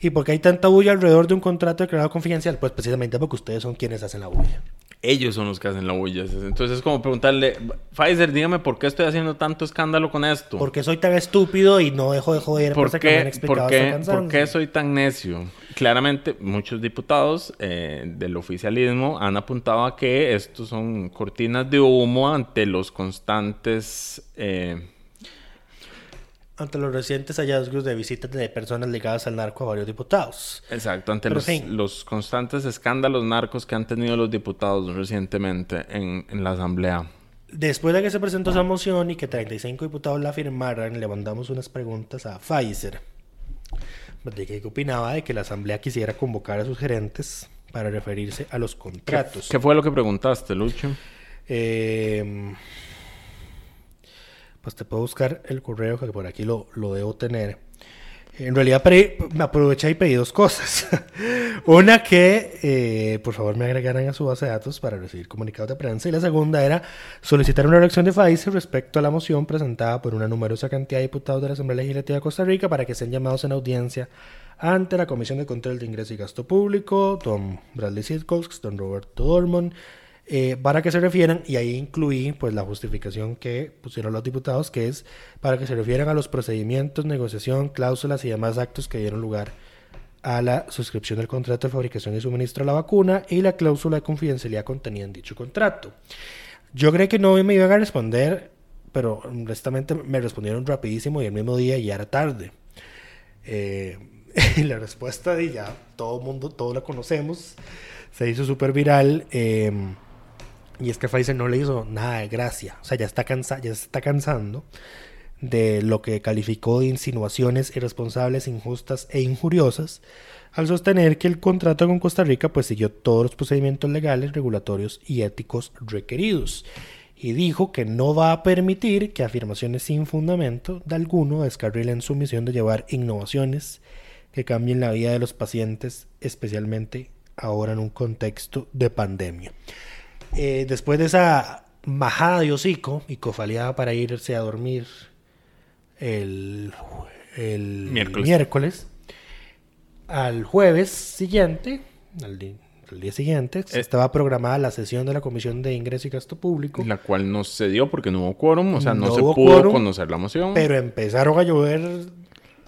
¿Y por qué hay tanta bulla alrededor de un contrato declarado confidencial? Pues precisamente porque ustedes son quienes hacen la bulla. Ellos son los que hacen la bulla. Entonces es como preguntarle, Pfizer, dígame por qué estoy haciendo tanto escándalo con esto. ¿Por qué soy tan estúpido y no dejo de joder? ¿Por que me han qué, explicado por, qué, por qué soy tan necio? Claramente, muchos diputados eh, del oficialismo han apuntado a que estos son cortinas de humo ante los constantes... eh, ante los recientes hallazgos de visitas de personas ligadas al narco a varios diputados. exacto, ante los, los constantes escándalos narcos que han tenido los diputados recientemente en, en la Asamblea. Después de que se presentó esa moción y que 35 diputados la firmaran, le mandamos unas preguntas a Pfizer. De que qué opinaba de que la asamblea quisiera convocar a sus gerentes para referirse a los contratos. ¿Qué fue lo que preguntaste, Lucho? Eh, pues te puedo buscar el correo que por aquí lo, lo debo tener. En realidad pedí- me aproveché y pedí dos cosas. *laughs* Una que, eh, por favor, me agregaran a su base de datos para recibir comunicados de prensa. Y la segunda era solicitar una reacción de Pfizer respecto a la moción presentada por una numerosa cantidad de diputados de la Asamblea Legislativa de Costa Rica para que sean llamados en audiencia ante la Comisión de Control de Ingreso y Gasto Público, don Bradley Sidcox, don Roberto Dormon, eh, para que se refieran, y ahí incluí pues la justificación que pusieron los diputados, que es para que se refieran a los procedimientos, negociación, cláusulas y demás actos que dieron lugar a la suscripción del contrato de fabricación y suministro de la vacuna y la cláusula de confidencialidad contenida en dicho contrato. Yo creí que no me iban a responder, pero honestamente me respondieron rapidísimo y el mismo día y era tarde. Eh, *laughs* y la respuesta de ya todo el mundo, todos la conocemos, se hizo súper viral. eh, y es que Pfizer no le hizo nada de gracia. O sea, ya está, cansa ya está cansando de lo que calificó de insinuaciones irresponsables, injustas e injuriosas, al sostener que el contrato con Costa Rica pues siguió todos los procedimientos legales, regulatorios y éticos requeridos. Y dijo que no va a permitir que afirmaciones sin fundamento de alguno descarrilen su misión de llevar innovaciones que cambien la vida de los pacientes, especialmente ahora en un contexto de pandemia. Eh, después de esa majada de hocico y cofaleada para irse a dormir el, el Miércoles. miércoles, al jueves siguiente, al, día siguiente, Eh. estaba programada la sesión de la Comisión de Ingreso y Gasto Público, La cual no se dio porque no hubo quórum, o sea, no, No se pudo quórum, conocer la moción. pero empezaron a llover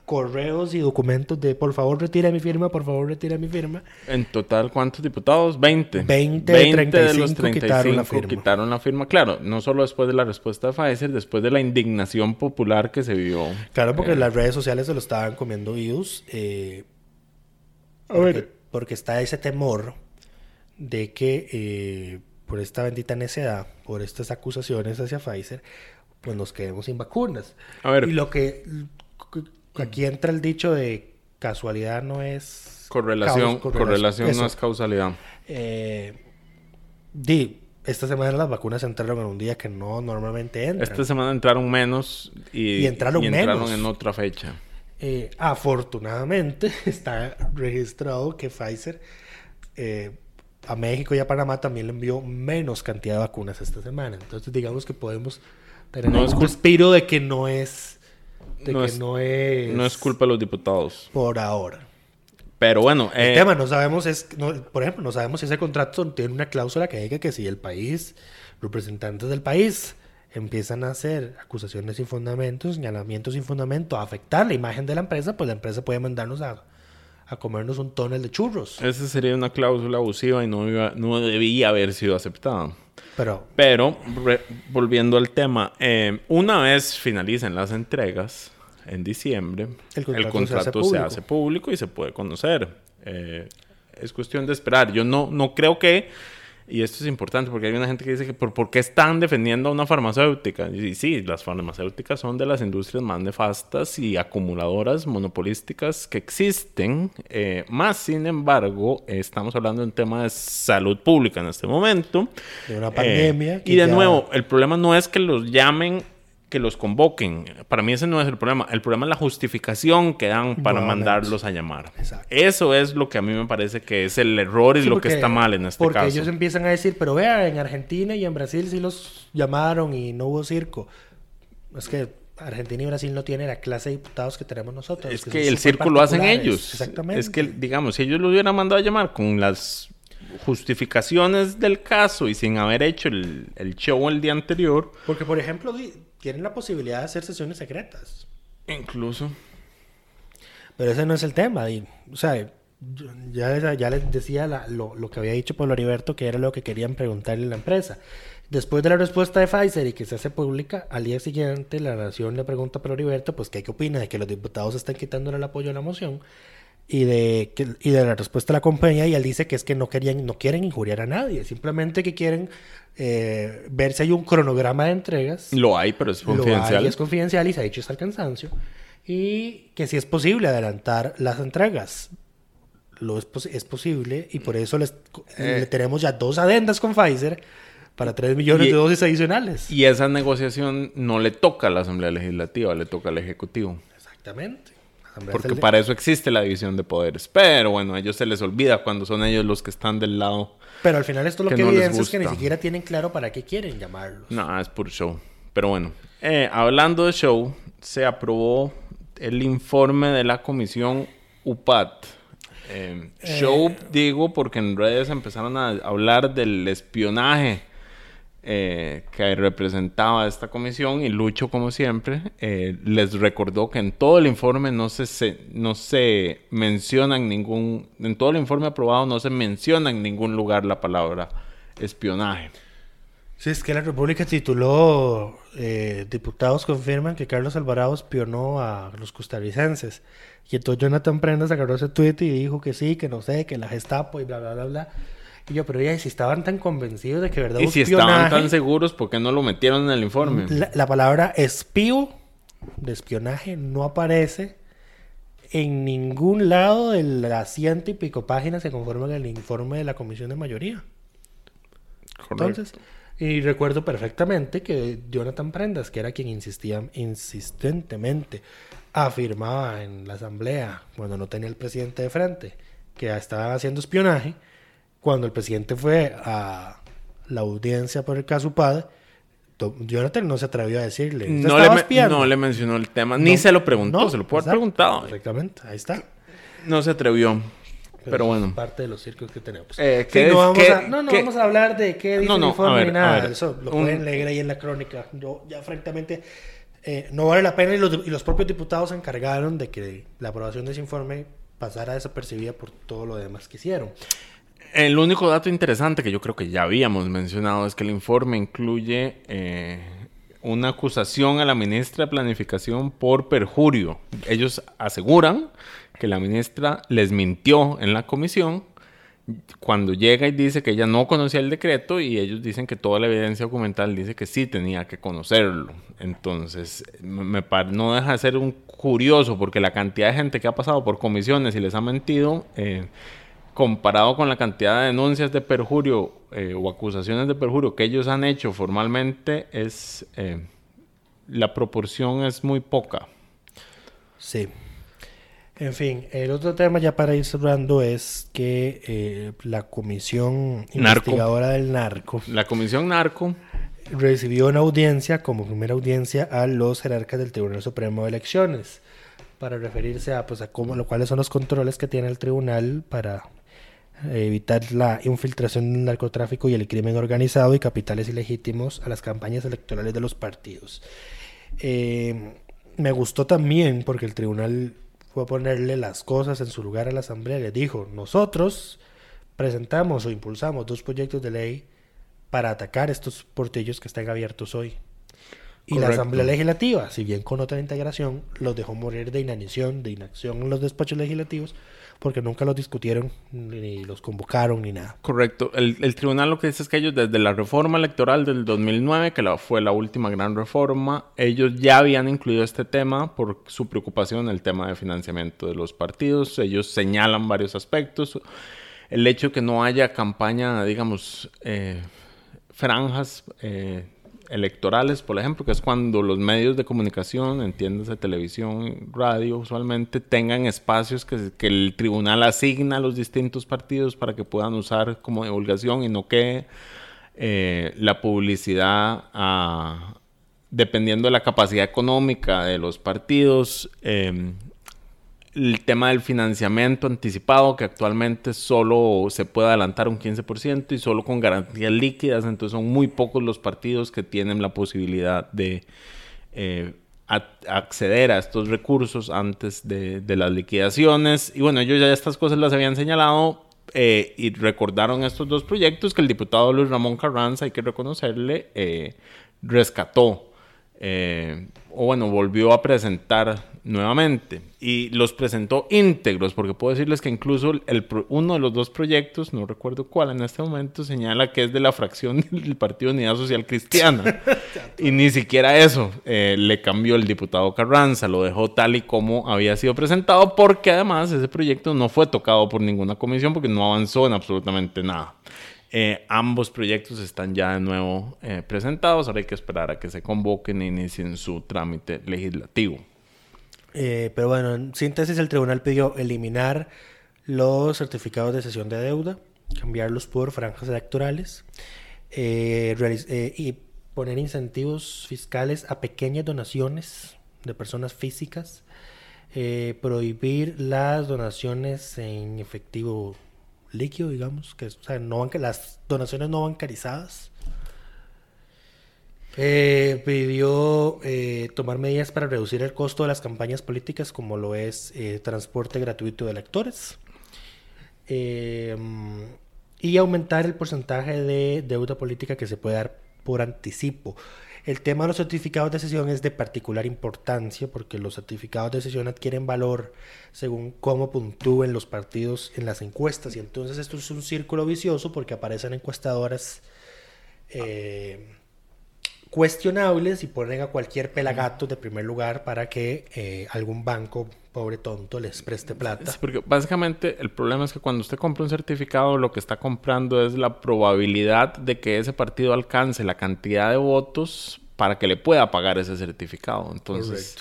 correos y documentos de por favor retira mi firma, por favor retira mi firma. En total, ¿cuántos diputados? 20. 20 de 35 quitaron la firma. quitaron la firma. Claro, no solo después de la respuesta de Pfizer, después de la indignación popular que se vio. Claro, porque Eh, las redes sociales se lo estaban comiendo vivos. eh, porque, porque está ese temor de que eh, por esta bendita necedad, por estas acusaciones hacia Pfizer, pues nos quedemos sin vacunas. A ver. Y lo que aquí entra el dicho de casualidad no es Correlación, correlación eso. no es causalidad. Eh, di, esta semana las vacunas entraron en un día que no normalmente entran. Esta semana entraron menos y, Y entraron menos. en otra fecha. Eh, afortunadamente *laughs* está registrado que Pfizer eh, a México y a Panamá también le envió menos cantidad de vacunas esta semana. Entonces digamos que podemos tener No un respiro de que no es de No que es- no es No es culpa de los diputados. por ahora. Pero bueno, El eh, tema no sabemos es no- por ejemplo no sabemos si ese contrato tiene una cláusula que diga que si el país representantes del país empiezan a hacer acusaciones sin fundamento, señalamientos sin fundamento, a afectar la imagen de la empresa, pues la empresa puede mandarnos a, a comernos un tonel de churros. esa sería una cláusula abusiva y no, iba- no debía haber sido aceptada. Pero Pero, re- volviendo al tema, eh, una vez finalicen las entregas en diciembre, El el contrato contrato, se hace se, público. hace público y se puede conocer. Eh, es cuestión de esperar. Yo no, no creo que, y esto es importante porque hay una gente que dice que por, ¿por qué están defendiendo a una farmacéutica? Y sí, las farmacéuticas son de las industrias más nefastas y acumuladoras monopolísticas que existen. Eh, más, sin embargo, eh, estamos hablando de un tema de salud pública en este momento. De una pandemia Eh, y de ya- nuevo, el problema no es que los llamen, que los convoquen. Para mí ese no es el problema. El problema es la justificación que dan para Nuevamente. mandarlos a llamar. Exacto. Eso es lo que a mí me parece que es el error y Sí, lo porque- que está mal en este porque caso. ellos empiezan a decir, pero vea, en Argentina y en Brasil sí los llamaron y no hubo circo. Es que Argentina y Brasil no tienen la clase de diputados que tenemos nosotros. Es que que el circo lo hacen ellos. Exactamente. Es que, digamos, si ellos lo hubieran mandado a llamar con las justificaciones del caso y sin haber hecho el, el show el día anterior, Porque, por ejemplo, tienen la posibilidad de hacer sesiones secretas. incluso... Pero ese no es el tema. di. O sea, ya, les- ya les decía la- lo, lo que había dicho Pablo Heriberto, que era lo que querían preguntarle a la empresa. Después de la respuesta de Pfizer y que se hace pública, al día siguiente la Nación le pregunta a Pablo Heriberto, pues, ¿qué, qué opina de que los diputados están quitándole el apoyo a la moción? Y de, y de la respuesta de la compañía, y él dice que es que no, querían, no quieren injuriar a nadie, simplemente que quieren eh, ver si hay un cronograma de entregas. Lo hay, pero es Lo hay, confidencial. es confidencial y se ha dicho hasta el cansancio. Y que si es posible adelantar las entregas. Lo es, pos- es posible y por eso les, Eh. le tenemos ya dos adendas con Pfizer para 3 millones Y- de dosis adicionales. Y esa negociación no le toca a la Asamblea Legislativa, le toca al Ejecutivo. Exactamente. Porque el- para eso existe la división de poderes. Pero bueno, a ellos se les olvida cuando son ellos los que están del lado. Pero al final esto lo que que, no evidencia es que ni siquiera tienen claro para qué quieren llamarlos. No, es puro show. Pero bueno, eh, hablando de show, se aprobó el informe de la comisión UPAT. Eh, show, digo, porque en redes empezaron a hablar del espionaje eh, que representaba esta comisión y Lucho, como siempre, eh, les recordó que en todo el informe no se, se- no se menciona en ningún, en todo el informe aprobado no se menciona en ningún lugar la palabra espionaje. Sí, es que la República tituló eh, Diputados confirman que Carlos Alvarado espionó a los costarricenses. Y entonces Jonathan Prendas agarró ese tweet y dijo que sí, que no sé, que la Gestapo y bla, bla, bla, bla. Y yo, pero ya, si estaban tan convencidos de que verdad Y si estaban tan seguros, ¿por qué no lo metieron en el informe? la, la palabra espío de espionaje no aparece en ningún lado de las ciento y pico páginas que conforman el informe de la comisión de mayoría. Entonces, y recuerdo perfectamente que Jonathan Prendas, que era quien insistía insistentemente, afirmaba en la asamblea, cuando no tenía el presidente de frente, que estaban haciendo espionaje, cuando el presidente fue a la audiencia por el caso UPAD, to- Jonathan no se atrevió a decirle. "¿Usted no, le estaba me- espiando?". no le mencionó el tema, ni se lo preguntó, no, se lo puede haber preguntado. Exactamente, ahí está. No se atrevió. Pero, es bueno. parte de los circos que tenemos. Eh, Sí, ¿qué no, vamos qué- a, no, no qué- vamos a hablar de qué dice No, no, informe ver, ni nada. Eso lo pueden leer ahí en la crónica. Yo, ya, francamente, eh, no vale la pena. Y los, y los propios diputados se encargaron de que la aprobación de ese informe pasara desapercibida por todo lo demás que hicieron. El único dato interesante que yo creo que ya habíamos mencionado es que el informe incluye eh, una acusación a la ministra de Planificación por perjurio. Ellos aseguran que la ministra les mintió en la comisión cuando llega y dice que ella no conocía el decreto y ellos dicen que toda la evidencia documental dice que sí tenía que conocerlo. Entonces, me, no deja de ser un curioso porque la cantidad de gente que ha pasado por comisiones y les ha mentido, eh, comparado con la cantidad de denuncias de perjurio eh, o acusaciones de perjurio que ellos han hecho formalmente, es eh, la proporción es muy poca. Sí. En fin, el otro tema ya para ir cerrando es que eh, la comisión Narco. investigadora del narco La comisión narco recibió una audiencia, como primera audiencia, a los jerarcas del Tribunal Supremo de Elecciones, para referirse a, pues, a cómo, lo cuáles son los controles que tiene el tribunal para evitar la infiltración del narcotráfico y el crimen organizado y capitales ilegítimos a las campañas electorales de los partidos. Eh, me gustó también porque el tribunal fue a ponerle las cosas en su lugar a la asamblea y le dijo, nosotros presentamos o impulsamos dos proyectos de ley para atacar estos portillos que están abiertos hoy. Y la. Asamblea Legislativa, si bien con otra integración, los dejó morir de inanición, de inacción en los despachos legislativos, porque nunca los discutieron, ni los convocaron, ni nada. Correcto. El, tribunal lo que dice es que ellos desde la reforma electoral del 2009, que fue la última gran reforma, ellos ya habían incluido este tema por su preocupación en el tema de financiamiento de los partidos. Ellos señalan varios aspectos. El hecho que no haya campaña, digamos, eh, franjas eh, electorales, por ejemplo, que es cuando los medios de comunicación, entiéndase televisión, radio, usualmente tengan espacios que, el tribunal asigna a los distintos partidos para que puedan usar como divulgación y no que eh, la publicidad, a- dependiendo de la capacidad económica de los partidos, eh, el tema del financiamiento anticipado, que actualmente solo se puede adelantar un 15% y solo con garantías líquidas, entonces son muy pocos los partidos que tienen la posibilidad de eh, acceder a estos recursos antes de, las liquidaciones. Y bueno, ellos ya estas cosas las habían señalado eh, y recordaron estos dos proyectos que el diputado Luis Ramón Carranza, hay que reconocerle, eh, rescató o bueno, volvió a presentar nuevamente y los presentó íntegros, porque puedo decirles que incluso el, uno de los dos proyectos, no recuerdo cuál en este momento, señala que es de la fracción *laughs* del Partido Unidad Social Cristiana. *laughs* y ni siquiera eso eh, le cambió el diputado Carranza, lo dejó tal y como había sido presentado, porque además ese proyecto no fue tocado por ninguna comisión, porque no avanzó en absolutamente nada. Eh, ambos proyectos están ya de nuevo eh, presentados. Ahora hay que esperar a que se convoquen e inicien su trámite legislativo. Eh, pero bueno, en síntesis, el tribunal pidió eliminar los certificados de cesión de deuda, cambiarlos por franjas electorales eh, eh, y poner incentivos fiscales a pequeñas donaciones de personas físicas, prohibir las donaciones en efectivo líquido, digamos, que o sea, las donaciones no bancarizadas. Eh, pidió eh, tomar medidas para reducir el costo de las campañas políticas, como lo es eh, transporte gratuito de electores, y aumentar el porcentaje de deuda política que se puede dar por anticipo. El tema de los certificados de sesión es de particular importancia porque los certificados de sesión adquieren valor según cómo puntúen los partidos en las encuestas y entonces esto es un círculo vicioso porque aparecen encuestadoras eh, cuestionables y ponen a cualquier pelagato de primer lugar para que eh, algún banco pobre tonto les preste plata. porque básicamente el problema es que cuando usted compra un certificado lo que está comprando es la probabilidad de que ese partido alcance la cantidad de votos para que le pueda pagar ese certificado. Entonces,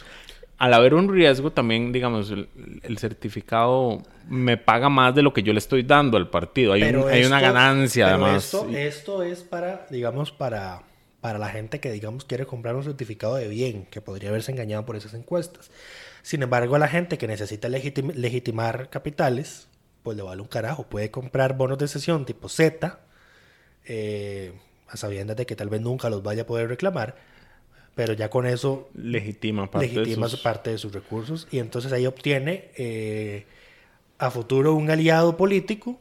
al haber un riesgo también, digamos, el, certificado me paga más de lo que yo le estoy dando al partido. Hay, hay una ganancia además. Esto, esto es para, digamos, para para la gente que, digamos, quiere comprar un certificado de bien, que podría haberse engañado por esas encuestas. Sin embargo, a la gente que necesita legitimar capitales, pues le vale un carajo. Puede comprar bonos de sesión tipo Z, eh, a sabiendas de que tal vez nunca los vaya a poder reclamar, pero ya con eso legitima parte, legitima de, sus... parte de sus recursos y entonces ahí obtiene eh, a futuro un aliado político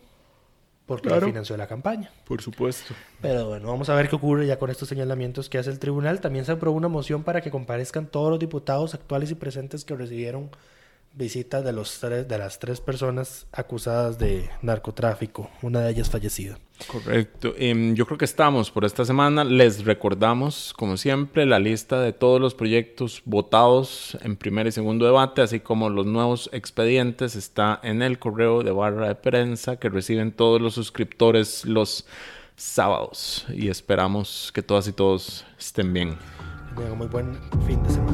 porque claro. financió la campaña. Por supuesto. Pero bueno, vamos a ver qué ocurre ya con estos señalamientos que hace el tribunal. También se aprobó una moción para que comparezcan todos los diputados actuales y presentes que recibieron visita de, los tres, de las tres personas acusadas de narcotráfico, una de ellas fallecida. Correcto. Em, yo creo que estamos por esta semana. Les recordamos, como siempre, la lista de todos los proyectos votados en primer y segundo debate, así como los nuevos expedientes, está en el correo de barra de prensa que reciben todos los suscriptores los sábados. Y esperamos que todas y todos estén bien. Tengan muy buen fin de semana.